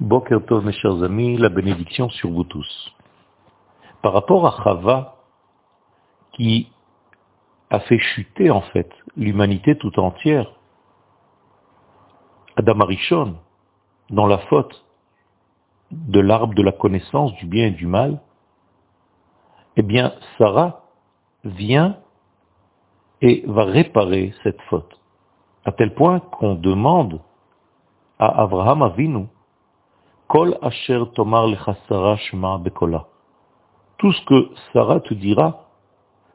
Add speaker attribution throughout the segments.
Speaker 1: Boker Tov, mes chers amis, la bénédiction sur vous tous. Par rapport à Chava, qui a fait chuter en fait l'humanité tout entière, Adam Arishon, dans la faute de l'arbre de la connaissance du bien et du mal, eh bien, Sarah vient et va réparer cette faute. À tel point qu'on demande à Abraham Avinu, Asher tomar shema bekola. Tout ce que Sarah te dira,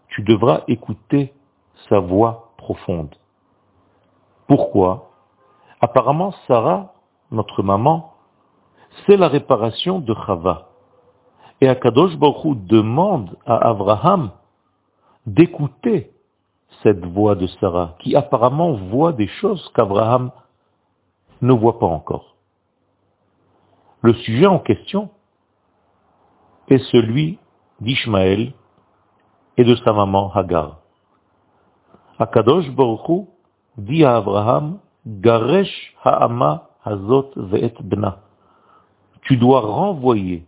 Speaker 1: tu devras écouter sa voix profonde. Pourquoi? Apparemment, Sarah, notre maman, c'est la réparation de Chava. Et Akadosh Baruch demande à Abraham d'écouter cette voix de Sarah, qui apparemment voit des choses qu'Abraham ne voit pas encore. Le sujet en question est celui d'Ishmaël et de sa maman Hagar. Akadosh Baruch dit à Abraham, Garesh ha'ama hazot ve'et bna. Tu dois renvoyer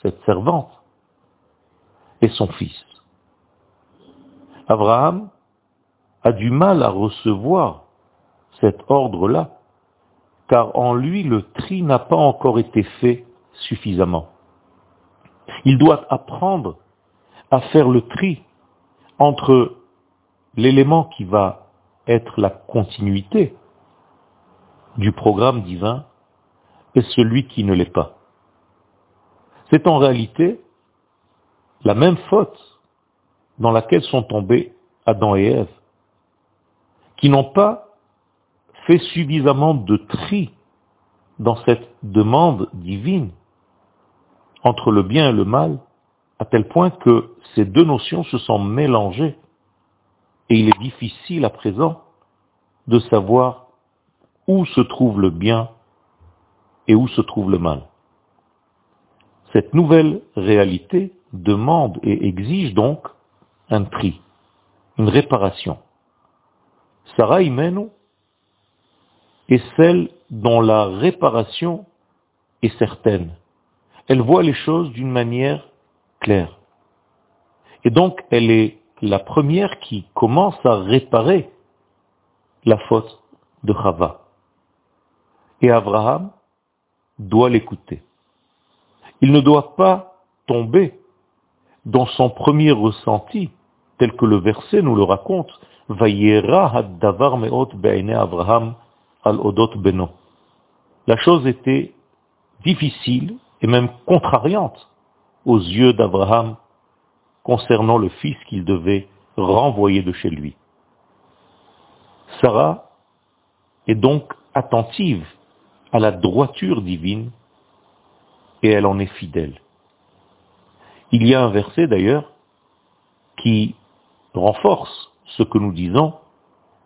Speaker 1: cette servante et son fils. Abraham a du mal à recevoir cet ordre-là, car en lui le tri n'a pas encore été fait suffisamment. Il doit apprendre à faire le tri entre l'élément qui va être la continuité du programme divin et celui qui ne l'est pas. C'est en réalité la même faute dans laquelle sont tombés Adam et Ève qui n'ont pas fait suffisamment de tri dans cette demande divine entre le bien et le mal, à tel point que ces deux notions se sont mélangées. Et il est difficile à présent de savoir où se trouve le bien et où se trouve le mal. Cette nouvelle réalité demande et exige donc un tri, une réparation. Sarah Imenu est celle dont la réparation est certaine. Elle voit les choses d'une manière claire. Et donc, elle est la première qui commence à réparer la faute de Chava. Et Abraham doit l'écouter. Il ne doit pas tomber dans son premier ressenti, tel que le verset nous le raconte, la chose était difficile et même contrariante aux yeux d'Abraham concernant le fils qu'il devait renvoyer de chez lui. Sarah est donc attentive à la droiture divine et elle en est fidèle. Il y a un verset d'ailleurs qui renforce ce que nous disons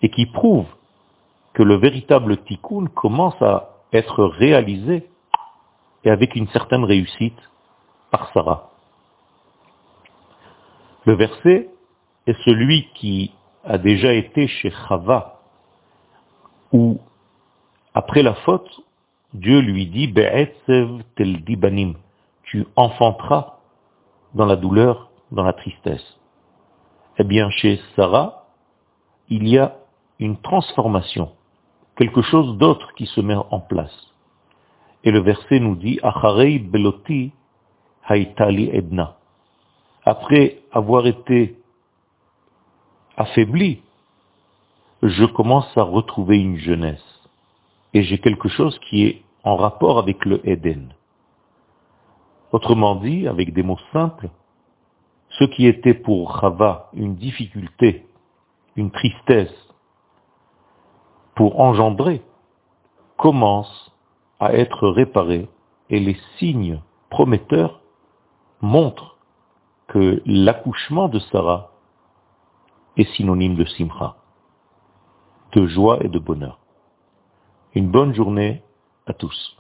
Speaker 1: et qui prouve que le véritable tikkun commence à être réalisé et avec une certaine réussite par Sarah. Le verset est celui qui a déjà été chez Chava, où, après la faute, Dieu lui dit, tu enfanteras dans la douleur, dans la tristesse. Eh bien, chez Sarah, il y a une transformation, quelque chose d'autre qui se met en place. Et le verset nous dit, Acharei beloti haitali edna. Après avoir été affaibli, je commence à retrouver une jeunesse. Et j'ai quelque chose qui est en rapport avec le Eden. Autrement dit, avec des mots simples, ce qui était pour Chava une difficulté, une tristesse, pour engendrer, commence à être réparé et les signes prometteurs montrent que l'accouchement de Sarah est synonyme de simcha, de joie et de bonheur. Une bonne journée à tous.